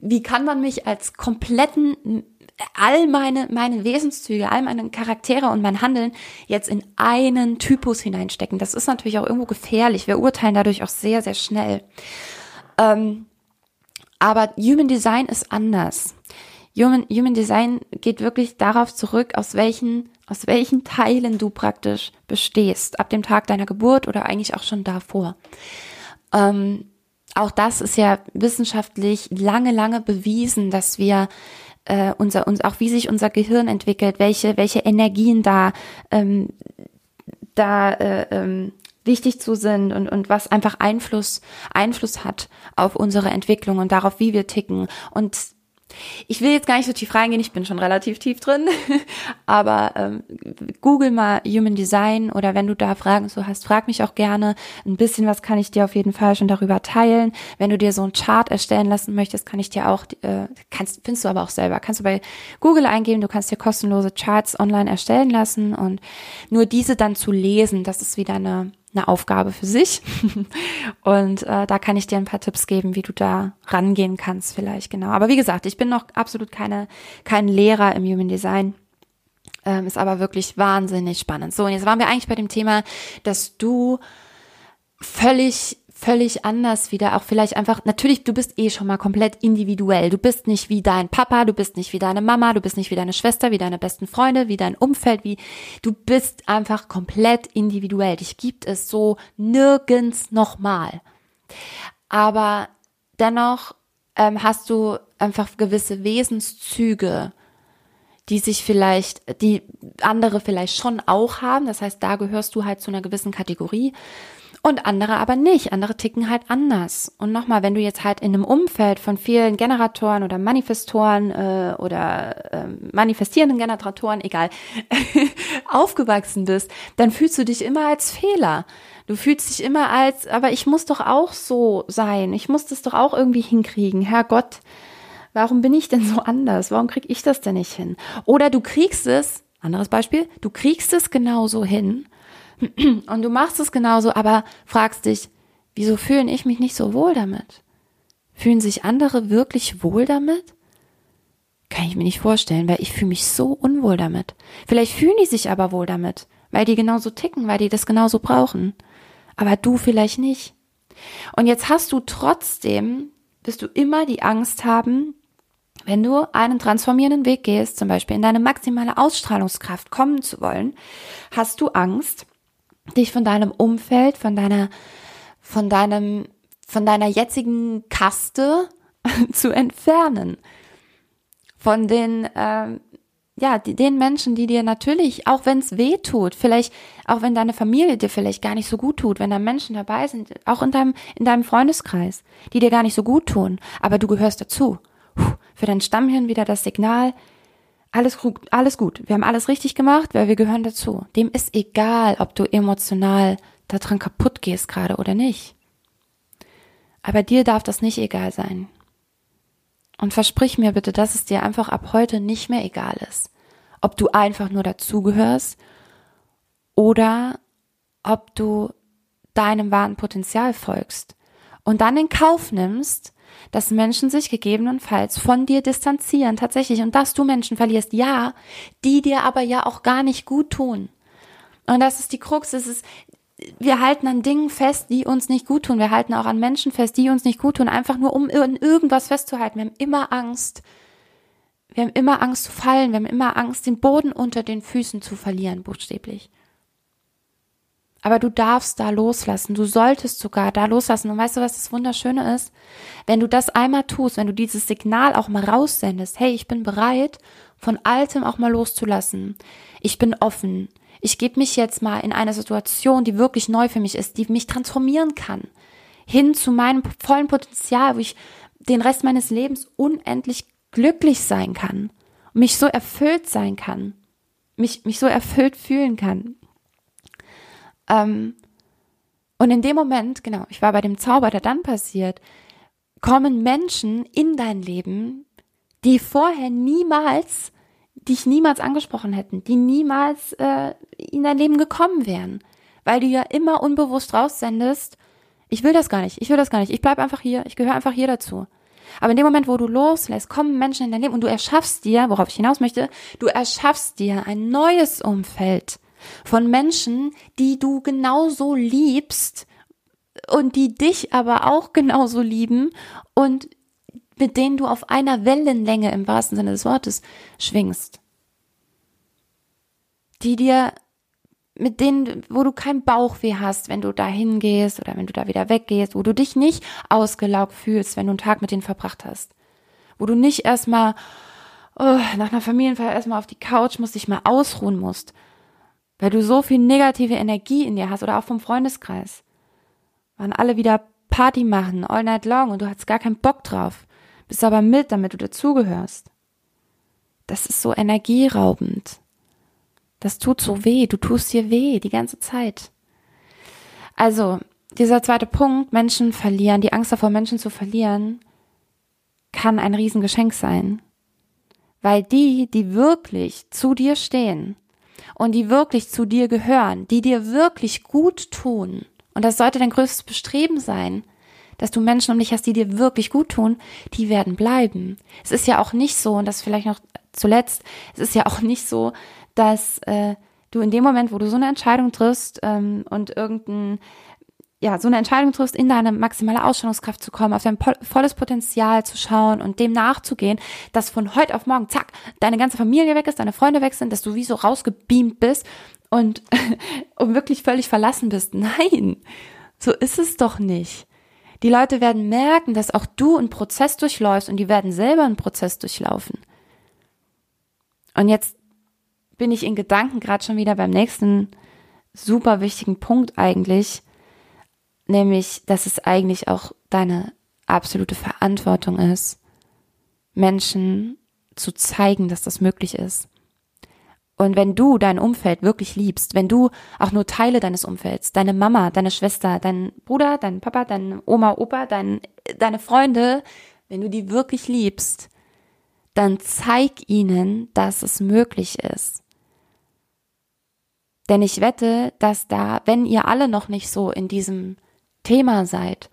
wie kann man mich als kompletten all meine, meine Wesenszüge, all meine Charaktere und mein Handeln jetzt in einen Typus hineinstecken. Das ist natürlich auch irgendwo gefährlich. Wir urteilen dadurch auch sehr, sehr schnell. Ähm, aber Human Design ist anders. Human, Human Design geht wirklich darauf zurück, aus welchen, aus welchen Teilen du praktisch bestehst, ab dem Tag deiner Geburt oder eigentlich auch schon davor. Ähm, auch das ist ja wissenschaftlich lange, lange bewiesen, dass wir äh, unser, uns, auch wie sich unser Gehirn entwickelt, welche, welche Energien da, ähm, da äh, ähm, wichtig zu sind und, und was einfach Einfluss, Einfluss hat auf unsere Entwicklung und darauf, wie wir ticken. Und ich will jetzt gar nicht so tief reingehen, ich bin schon relativ tief drin, aber ähm, google mal Human Design oder wenn du da Fragen so hast, frag mich auch gerne. Ein bisschen was kann ich dir auf jeden Fall schon darüber teilen. Wenn du dir so ein Chart erstellen lassen möchtest, kann ich dir auch, äh, kannst, findest du aber auch selber, kannst du bei Google eingeben, du kannst dir kostenlose Charts online erstellen lassen und nur diese dann zu lesen, das ist wieder eine eine Aufgabe für sich. Und äh, da kann ich dir ein paar Tipps geben, wie du da rangehen kannst, vielleicht genau. Aber wie gesagt, ich bin noch absolut keine kein Lehrer im Human Design. Ähm, ist aber wirklich wahnsinnig spannend. So, und jetzt waren wir eigentlich bei dem Thema, dass du völlig völlig anders wieder, auch vielleicht einfach, natürlich, du bist eh schon mal komplett individuell. Du bist nicht wie dein Papa, du bist nicht wie deine Mama, du bist nicht wie deine Schwester, wie deine besten Freunde, wie dein Umfeld, wie, du bist einfach komplett individuell. Dich gibt es so nirgends nochmal. Aber dennoch ähm, hast du einfach gewisse Wesenszüge, die sich vielleicht, die andere vielleicht schon auch haben. Das heißt, da gehörst du halt zu einer gewissen Kategorie und andere aber nicht. Andere ticken halt anders. Und nochmal, wenn du jetzt halt in einem Umfeld von vielen Generatoren oder Manifestoren äh, oder äh, manifestierenden Generatoren, egal, aufgewachsen bist, dann fühlst du dich immer als Fehler. Du fühlst dich immer als, aber ich muss doch auch so sein. Ich muss das doch auch irgendwie hinkriegen. Herrgott, warum bin ich denn so anders? Warum krieg ich das denn nicht hin? Oder du kriegst es, anderes Beispiel, du kriegst es genauso hin und du machst es genauso, aber fragst dich, wieso fühlen ich mich nicht so wohl damit? Fühlen sich andere wirklich wohl damit? Kann ich mir nicht vorstellen, weil ich fühle mich so unwohl damit. Vielleicht fühlen die sich aber wohl damit, weil die genauso ticken, weil die das genauso brauchen. Aber du vielleicht nicht. Und jetzt hast du trotzdem, wirst du immer die Angst haben, wenn du einen transformierenden Weg gehst, zum Beispiel in deine maximale Ausstrahlungskraft kommen zu wollen, hast du Angst, dich von deinem Umfeld, von deiner, von deinem, von deiner jetzigen Kaste zu entfernen. Von den, äh, ja, den Menschen, die dir natürlich, auch wenn es weh tut, vielleicht, auch wenn deine Familie dir vielleicht gar nicht so gut tut, wenn da Menschen dabei sind, auch in deinem, in deinem Freundeskreis, die dir gar nicht so gut tun, aber du gehörst dazu. Puh, für dein Stammhirn wieder das Signal, alles gut, alles gut. Wir haben alles richtig gemacht, weil wir gehören dazu. Dem ist egal, ob du emotional daran kaputt gehst gerade oder nicht. Aber dir darf das nicht egal sein. Und versprich mir bitte, dass es dir einfach ab heute nicht mehr egal ist. Ob du einfach nur dazugehörst oder ob du deinem wahren Potenzial folgst und dann in Kauf nimmst, dass Menschen sich gegebenenfalls von dir distanzieren, tatsächlich, und dass du Menschen verlierst, ja, die dir aber ja auch gar nicht gut tun. Und das ist die Krux, es ist, wir halten an Dingen fest, die uns nicht gut tun. Wir halten auch an Menschen fest, die uns nicht gut tun, einfach nur um in irgendwas festzuhalten. Wir haben immer Angst. Wir haben immer Angst zu fallen. Wir haben immer Angst, den Boden unter den Füßen zu verlieren, buchstäblich. Aber du darfst da loslassen. Du solltest sogar da loslassen. Und weißt du, was das Wunderschöne ist? Wenn du das einmal tust, wenn du dieses Signal auch mal raussendest, hey, ich bin bereit, von Altem auch mal loszulassen. Ich bin offen. ich gebe mich jetzt mal in eine Situation, die wirklich neu für mich ist, die mich transformieren kann, hin zu meinem vollen Potenzial, wo ich den Rest meines Lebens unendlich glücklich sein kann, mich so erfüllt sein kann, mich, mich so erfüllt fühlen kann. Ähm, und in dem Moment, genau, ich war bei dem Zauber, der dann passiert, kommen Menschen in dein Leben, die vorher niemals, dich niemals angesprochen hätten, die niemals äh, in dein Leben gekommen wären, weil du ja immer unbewusst raussendest, ich will das gar nicht, ich will das gar nicht, ich bleib einfach hier, ich gehöre einfach hier dazu. Aber in dem Moment, wo du loslässt, kommen Menschen in dein Leben und du erschaffst dir, worauf ich hinaus möchte, du erschaffst dir ein neues Umfeld von Menschen, die du genauso liebst und die dich aber auch genauso lieben und mit denen du auf einer Wellenlänge im wahrsten Sinne des Wortes schwingst. Die dir mit denen, wo du keinen Bauchweh hast, wenn du da hingehst oder wenn du da wieder weggehst, wo du dich nicht ausgelaugt fühlst, wenn du einen Tag mit denen verbracht hast. Wo du nicht erstmal oh, nach einer Familienfeier erstmal auf die Couch musst, dich mal ausruhen musst, weil du so viel negative Energie in dir hast oder auch vom Freundeskreis. Waren alle wieder Party machen, all night long und du hast gar keinen Bock drauf, bist aber mit, damit du dazugehörst. Das ist so energieraubend. Das tut so weh, du tust dir weh die ganze Zeit. Also, dieser zweite Punkt, Menschen verlieren, die Angst davor, Menschen zu verlieren, kann ein Riesengeschenk sein. Weil die, die wirklich zu dir stehen und die wirklich zu dir gehören, die dir wirklich gut tun, und das sollte dein größtes Bestreben sein, dass du Menschen um dich hast, die dir wirklich gut tun, die werden bleiben. Es ist ja auch nicht so, und das vielleicht noch zuletzt, es ist ja auch nicht so, dass äh, du in dem Moment, wo du so eine Entscheidung triffst ähm, und irgendein ja, so eine Entscheidung triffst, in deine maximale Ausstellungskraft zu kommen, auf dein volles Potenzial zu schauen und dem nachzugehen, dass von heute auf morgen, zack, deine ganze Familie weg ist, deine Freunde weg sind, dass du wie so rausgebeamt bist und, und wirklich völlig verlassen bist. Nein, so ist es doch nicht. Die Leute werden merken, dass auch du einen Prozess durchläufst und die werden selber einen Prozess durchlaufen. Und jetzt bin ich in Gedanken gerade schon wieder beim nächsten super wichtigen Punkt eigentlich, nämlich, dass es eigentlich auch deine absolute Verantwortung ist, Menschen zu zeigen, dass das möglich ist. Und wenn du dein Umfeld wirklich liebst, wenn du auch nur Teile deines Umfelds, deine Mama, deine Schwester, deinen Bruder, deinen Papa, deine Oma, Opa, dein, deine Freunde, wenn du die wirklich liebst, dann zeig ihnen, dass es möglich ist. Denn ich wette, dass da, wenn ihr alle noch nicht so in diesem Thema seid,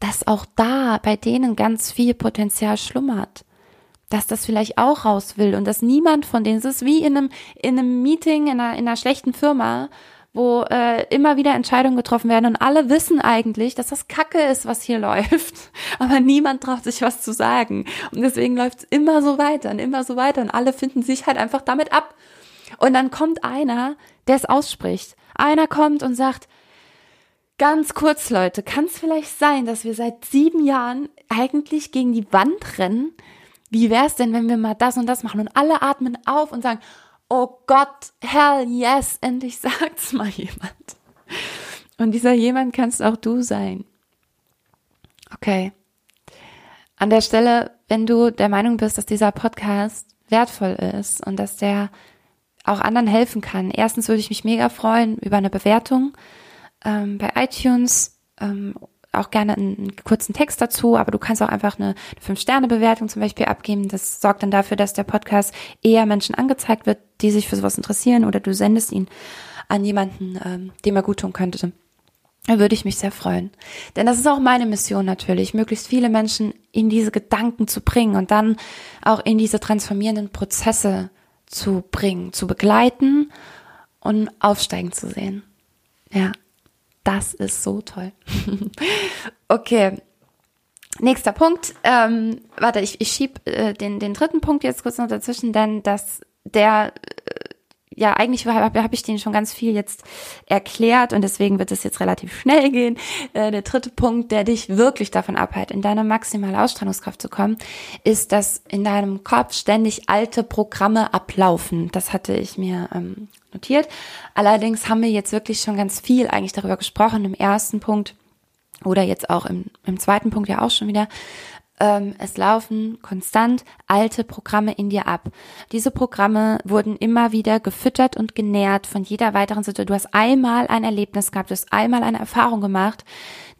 dass auch da bei denen ganz viel Potenzial schlummert. Dass das vielleicht auch raus will und dass niemand von denen, es ist wie in einem, in einem Meeting in einer, in einer schlechten Firma, wo äh, immer wieder Entscheidungen getroffen werden und alle wissen eigentlich, dass das Kacke ist, was hier läuft, aber niemand traut sich was zu sagen und deswegen läuft es immer so weiter und immer so weiter und alle finden sich halt einfach damit ab und dann kommt einer, der es ausspricht. Einer kommt und sagt, ganz kurz, Leute, kann es vielleicht sein, dass wir seit sieben Jahren eigentlich gegen die Wand rennen? Wie wäre es denn, wenn wir mal das und das machen? Und alle atmen auf und sagen, oh Gott, hell yes, endlich sagt's mal jemand. Und dieser jemand kannst auch du sein. Okay. An der Stelle, wenn du der Meinung bist, dass dieser Podcast wertvoll ist und dass der auch anderen helfen kann. Erstens würde ich mich mega freuen über eine Bewertung ähm, bei iTunes. Ähm, auch gerne einen kurzen Text dazu, aber du kannst auch einfach eine, 5-Sterne-Bewertung zum Beispiel abgeben. Das sorgt dann dafür, dass der Podcast eher Menschen angezeigt wird, die sich für sowas interessieren oder du sendest ihn an jemanden, ähm, dem er gut tun könnte. Da würde ich mich sehr freuen. Denn das ist auch meine Mission natürlich, möglichst viele Menschen in diese Gedanken zu bringen und dann auch in diese transformierenden Prozesse zu bringen, zu begleiten und aufsteigen zu sehen. Ja, das ist so toll. okay. Nächster Punkt. Ähm, warte, ich, ich schieb äh, den, den dritten Punkt jetzt kurz noch dazwischen, denn dass der äh, ja, eigentlich habe hab ich den schon ganz viel jetzt erklärt und deswegen wird es jetzt relativ schnell gehen. Äh, der dritte Punkt, der dich wirklich davon abhält, in deine maximale Ausstrahlungskraft zu kommen, ist, dass in deinem Kopf ständig alte Programme ablaufen. Das hatte ich mir ähm, notiert. Allerdings haben wir jetzt wirklich schon ganz viel eigentlich darüber gesprochen im ersten Punkt oder jetzt auch im, im zweiten Punkt ja auch schon wieder. Ähm, es laufen konstant alte Programme in dir ab. Diese Programme wurden immer wieder gefüttert und genährt von jeder weiteren Situation. Du hast einmal ein Erlebnis gehabt, du hast einmal eine Erfahrung gemacht,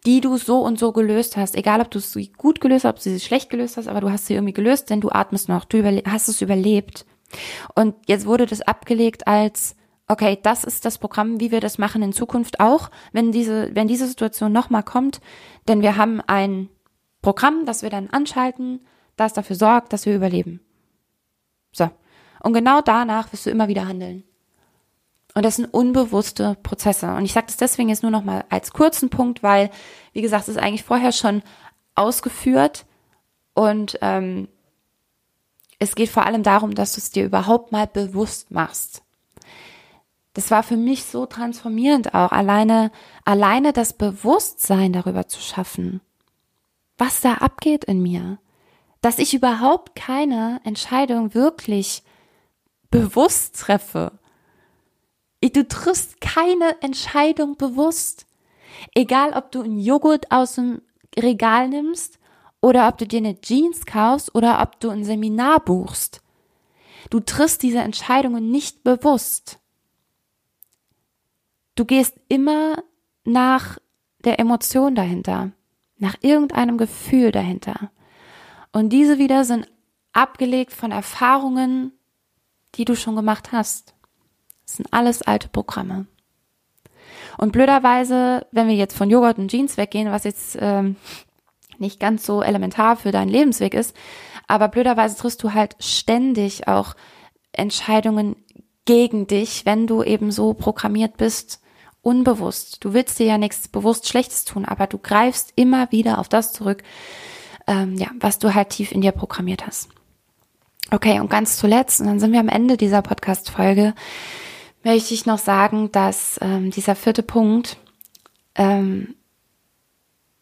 die du so und so gelöst hast. Egal, ob du sie gut gelöst hast, ob du sie schlecht gelöst hast, aber du hast sie irgendwie gelöst, denn du atmest noch, du hast es überlebt. Und jetzt wurde das abgelegt als, okay, das ist das Programm, wie wir das machen in Zukunft auch, wenn diese, wenn diese Situation nochmal kommt, denn wir haben ein Programm, das wir dann anschalten, das dafür sorgt, dass wir überleben. So. Und genau danach wirst du immer wieder handeln. Und das sind unbewusste Prozesse. Und ich sage das deswegen jetzt nur noch mal als kurzen Punkt, weil, wie gesagt, es ist eigentlich vorher schon ausgeführt und ähm, es geht vor allem darum, dass du es dir überhaupt mal bewusst machst. Das war für mich so transformierend auch, alleine, alleine das Bewusstsein darüber zu schaffen, was da abgeht in mir, dass ich überhaupt keine Entscheidung wirklich bewusst treffe. Du triffst keine Entscheidung bewusst. Egal, ob du einen Joghurt aus dem Regal nimmst oder ob du dir eine Jeans kaufst oder ob du ein Seminar buchst. Du triffst diese Entscheidungen nicht bewusst. Du gehst immer nach der Emotion dahinter, nach irgendeinem Gefühl dahinter. Und diese wieder sind abgelegt von Erfahrungen, die du schon gemacht hast. Das sind alles alte Programme. Und blöderweise, wenn wir jetzt von Joghurt und Jeans weggehen, was jetzt ähm, nicht ganz so elementar für deinen Lebensweg ist. Aber blöderweise triffst du halt ständig auch Entscheidungen gegen dich, wenn du eben so programmiert bist, unbewusst. Du willst dir ja nichts bewusst Schlechtes tun, aber du greifst immer wieder auf das zurück, ähm, ja, was du halt tief in dir programmiert hast. Okay, und ganz zuletzt, und dann sind wir am Ende dieser Podcast-Folge, möchte ich noch sagen, dass ähm, dieser vierte Punkt ähm,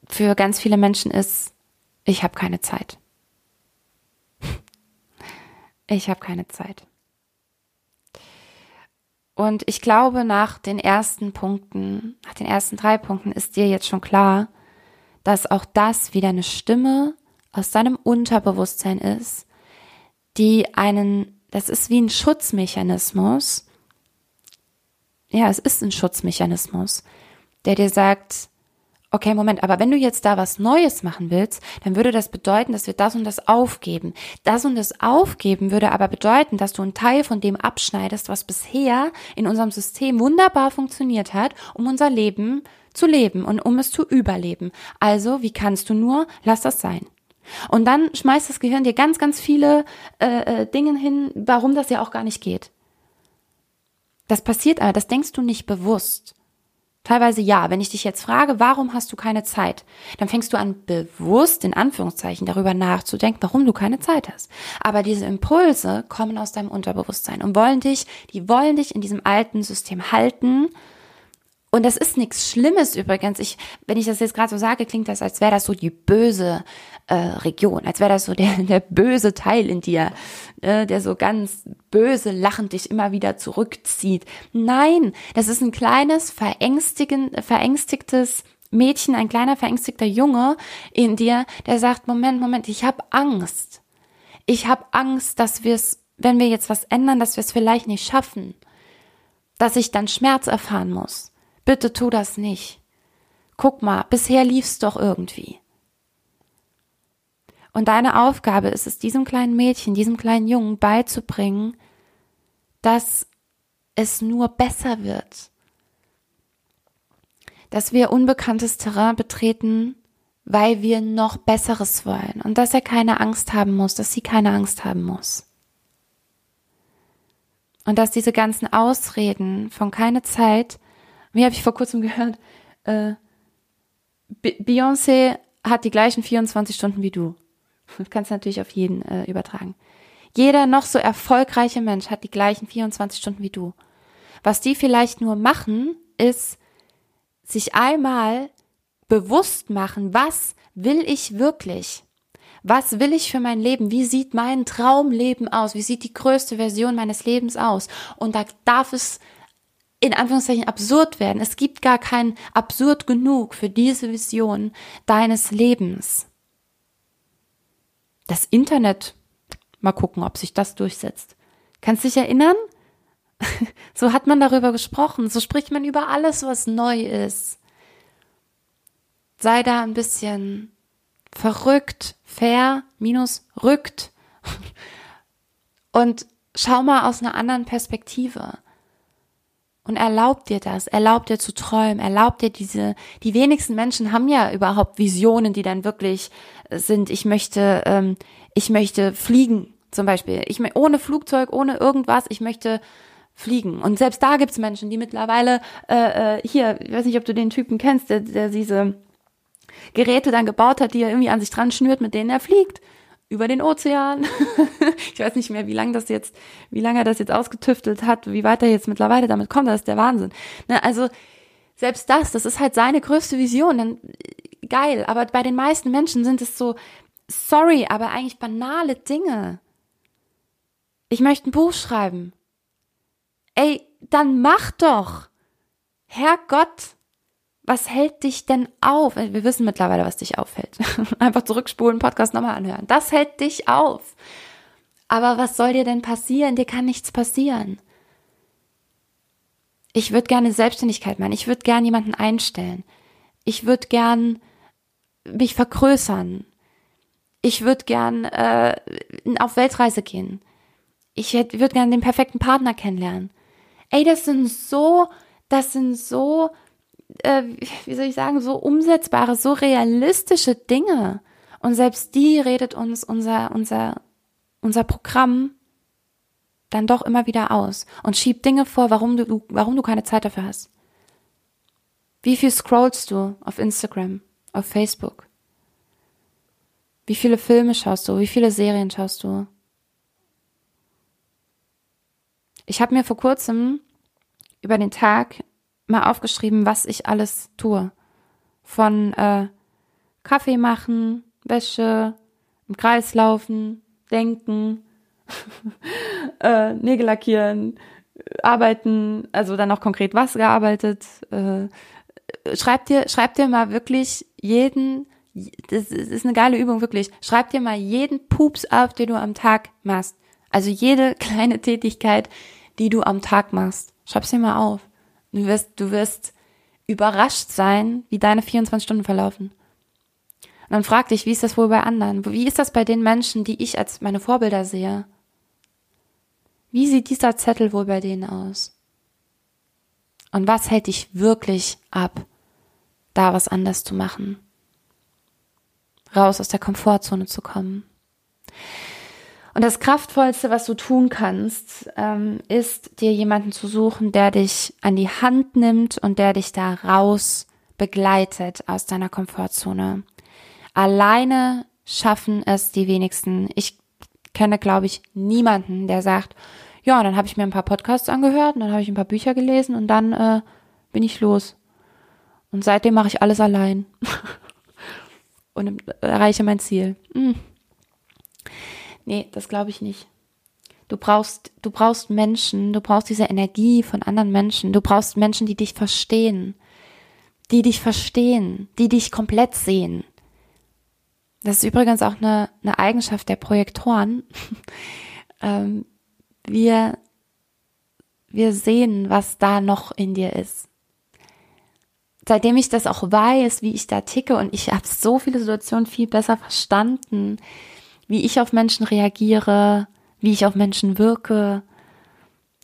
für ganz viele Menschen ist, ich habe keine Zeit. Ich habe keine Zeit. Und ich glaube, nach den ersten Punkten, nach den ersten drei Punkten ist dir jetzt schon klar, dass auch das wieder eine Stimme aus deinem Unterbewusstsein ist, die einen, das ist wie ein Schutzmechanismus. Ja, es ist ein Schutzmechanismus, der dir sagt, okay, Moment, aber wenn du jetzt da was Neues machen willst, dann würde das bedeuten, dass wir das und das aufgeben. Das und das aufgeben würde aber bedeuten, dass du einen Teil von dem abschneidest, was bisher in unserem System wunderbar funktioniert hat, um unser Leben zu leben und um es zu überleben. Also, wie kannst du nur? Lass das sein. Und dann schmeißt das Gehirn dir ganz, ganz viele äh, äh, Dinge hin, warum das ja auch gar nicht geht. Das passiert aber, das denkst du nicht bewusst. Teilweise ja. Wenn ich dich jetzt frage, warum hast du keine Zeit, dann fängst du an, bewusst in Anführungszeichen darüber nachzudenken, warum du keine Zeit hast. Aber diese Impulse kommen aus deinem Unterbewusstsein und wollen dich, die wollen dich in diesem alten System halten und das ist nichts Schlimmes übrigens. Ich, wenn ich das jetzt gerade so sage, klingt das, als wäre das so die böse äh, Region, als wäre das so der, der böse Teil in dir, äh, der so ganz böse lachend dich immer wieder zurückzieht. Nein, das ist ein kleines, verängstigen, verängstigtes Mädchen, ein kleiner verängstigter Junge in dir, der sagt, Moment, Moment, ich habe Angst. Ich habe Angst, dass wir es, wenn wir jetzt was ändern, dass wir es vielleicht nicht schaffen. Dass ich dann Schmerz erfahren muss Bitte tu das nicht. Guck mal, bisher lief's doch irgendwie. Und deine Aufgabe ist es, diesem kleinen Mädchen, diesem kleinen Jungen beizubringen, dass es nur besser wird. Dass wir unbekanntes Terrain betreten, weil wir noch Besseres wollen. Und dass er keine Angst haben muss, dass sie keine Angst haben muss. Und dass diese ganzen Ausreden von keine Zeit wie habe ich vor kurzem gehört, äh, Beyoncé hat die gleichen 24 Stunden wie du. Das kannst du natürlich auf jeden äh, übertragen. Jeder noch so erfolgreiche Mensch hat die gleichen 24 Stunden wie du. Was die vielleicht nur machen, ist sich einmal bewusst machen, was will ich wirklich? Was will ich für mein Leben? Wie sieht mein Traumleben aus? Wie sieht die größte Version meines Lebens aus? Und da darf es in Anführungszeichen absurd werden. Es gibt gar kein absurd genug für diese Vision deines Lebens. Das Internet, mal gucken, ob sich das durchsetzt. Kannst dich erinnern? so hat man darüber gesprochen. So spricht man über alles, was neu ist. Sei da ein bisschen verrückt, fair, minus rückt. Und schau mal aus einer anderen Perspektive. Und erlaub dir das, erlaub dir zu träumen, erlaub dir diese, die wenigsten Menschen haben ja überhaupt Visionen, die dann wirklich sind, ich möchte, ähm, ich möchte fliegen, zum Beispiel. Ich ohne Flugzeug, ohne irgendwas, ich möchte fliegen. Und selbst da gibt's Menschen, die mittlerweile, äh, äh, hier, ich weiß nicht, ob du den Typen kennst, der, der diese Geräte dann gebaut hat, die er irgendwie an sich dran schnürt, mit denen er fliegt über den Ozean. ich weiß nicht mehr, wie lange das jetzt, wie lange er das jetzt ausgetüftelt hat, wie weit er jetzt mittlerweile damit kommt, das ist der Wahnsinn. Ne, also selbst das, das ist halt seine größte Vision, dann geil, aber bei den meisten Menschen sind es so, sorry, aber eigentlich banale Dinge. Ich möchte ein Buch schreiben. Ey, dann mach doch. Herrgott, was hält dich denn auf? Wir wissen mittlerweile, was dich auffällt. Einfach zurückspulen, Podcast nochmal anhören. Das hält dich auf. Aber was soll dir denn passieren? Dir kann nichts passieren. Ich würde gerne Selbstständigkeit machen. Ich würde gerne jemanden einstellen. Ich würde gern mich vergrößern. Ich würde gern äh, auf Weltreise gehen. Ich würde gern den perfekten Partner kennenlernen. Ey, das sind so, das sind so äh, wie soll ich sagen, so umsetzbare, so realistische Dinge. Und selbst die redet uns unser, unser, unser Programm dann doch immer wieder aus und schiebt Dinge vor, warum du, warum du keine Zeit dafür hast. Wie viel scrollst du auf Instagram, auf Facebook? Wie viele Filme schaust du? Wie viele Serien schaust du? Ich habe mir vor kurzem über den Tag mal aufgeschrieben, was ich alles tue. Von äh, Kaffee machen, Wäsche, im Kreis laufen, denken, äh, Nägel lackieren, arbeiten, also dann auch konkret was gearbeitet. Äh, schreib dir, schreib dir mal wirklich jeden, das ist eine geile Übung, wirklich. Schreib dir mal jeden Pups auf, den du am Tag machst. Also jede kleine Tätigkeit, die du am Tag machst. Schreib's dir mal auf. Du wirst, du wirst überrascht sein, wie deine 24 Stunden verlaufen. Und dann frag dich, wie ist das wohl bei anderen? Wie ist das bei den Menschen, die ich als meine Vorbilder sehe? Wie sieht dieser Zettel wohl bei denen aus? Und was hält dich wirklich ab, da was anders zu machen? Raus aus der Komfortzone zu kommen. Und das Kraftvollste, was du tun kannst, ähm, ist dir jemanden zu suchen, der dich an die Hand nimmt und der dich da raus begleitet aus deiner Komfortzone. Alleine schaffen es die wenigsten. Ich kenne, glaube ich, niemanden, der sagt, ja, dann habe ich mir ein paar Podcasts angehört und dann habe ich ein paar Bücher gelesen und dann äh, bin ich los. Und seitdem mache ich alles allein und erreiche mein Ziel. Hm. Nee, das glaube ich nicht. Du brauchst, du brauchst Menschen, du brauchst diese Energie von anderen Menschen, du brauchst Menschen, die dich verstehen, die dich verstehen, die dich komplett sehen. Das ist übrigens auch eine, eine Eigenschaft der Projektoren. ähm, wir, wir sehen, was da noch in dir ist. Seitdem ich das auch weiß, wie ich da ticke und ich habe so viele Situationen viel besser verstanden, wie ich auf Menschen reagiere, wie ich auf Menschen wirke,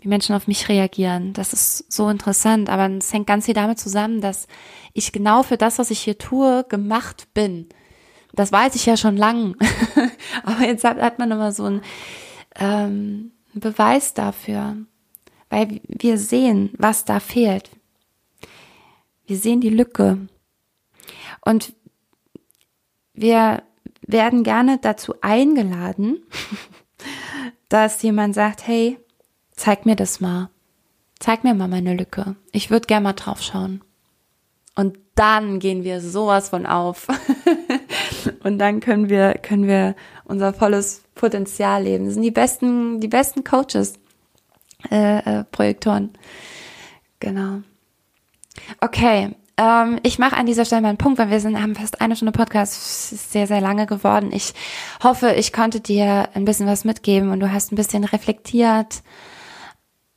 wie Menschen auf mich reagieren. Das ist so interessant, aber es hängt ganz viel damit zusammen, dass ich genau für das, was ich hier tue, gemacht bin. Das weiß ich ja schon lang. aber jetzt hat, hat man immer so einen ähm, Beweis dafür, weil wir sehen, was da fehlt. Wir sehen die Lücke. Und wir werden gerne dazu eingeladen, dass jemand sagt, hey, zeig mir das mal. Zeig mir mal meine Lücke. Ich würde gerne mal drauf schauen. Und dann gehen wir sowas von auf. und dann können wir, können wir unser volles Potenzial leben. Das sind die besten, die besten Coaches, äh, äh, Projektoren. Genau. Okay, ähm, ich mache an dieser Stelle mal einen Punkt, weil wir sind, haben fast eine Stunde Podcast, ist sehr, sehr lange geworden. Ich hoffe, ich konnte dir ein bisschen was mitgeben und du hast ein bisschen reflektiert,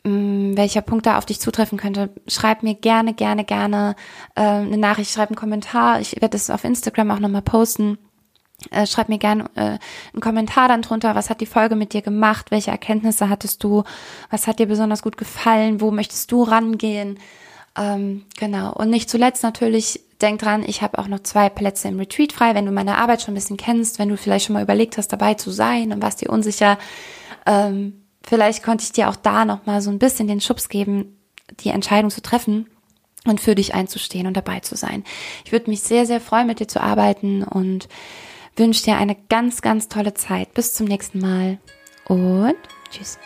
mh, mm, welcher Punkt da auf dich zutreffen könnte. Schreib mir gerne, gerne, gerne äh, eine Nachricht, schreib einen Kommentar. Ich werde das auf Instagram auch nochmal posten. Äh, schreib mir gerne äh, einen Kommentar dann drunter. Was hat die Folge mit dir gemacht? Welche Erkenntnisse hattest du? Was hat dir besonders gut gefallen? Wo möchtest du rangehen? Ähm, genau. Und nicht zuletzt natürlich, denk dran, ich habe auch noch zwei Plätze im Retreat frei. Wenn du meine Arbeit schon ein bisschen kennst, wenn du vielleicht schon mal überlegt hast, dabei zu sein und warst dir unsicher, ähm, vielleicht konnte ich dir auch da noch mal so ein bisschen den Schubs geben, die Entscheidung zu treffen und für dich einzustehen und dabei zu sein. Ich würde mich sehr, sehr freuen, mit dir zu arbeiten und wünsche dir eine ganz, ganz tolle Zeit. Bis zum nächsten Mal und tschüss.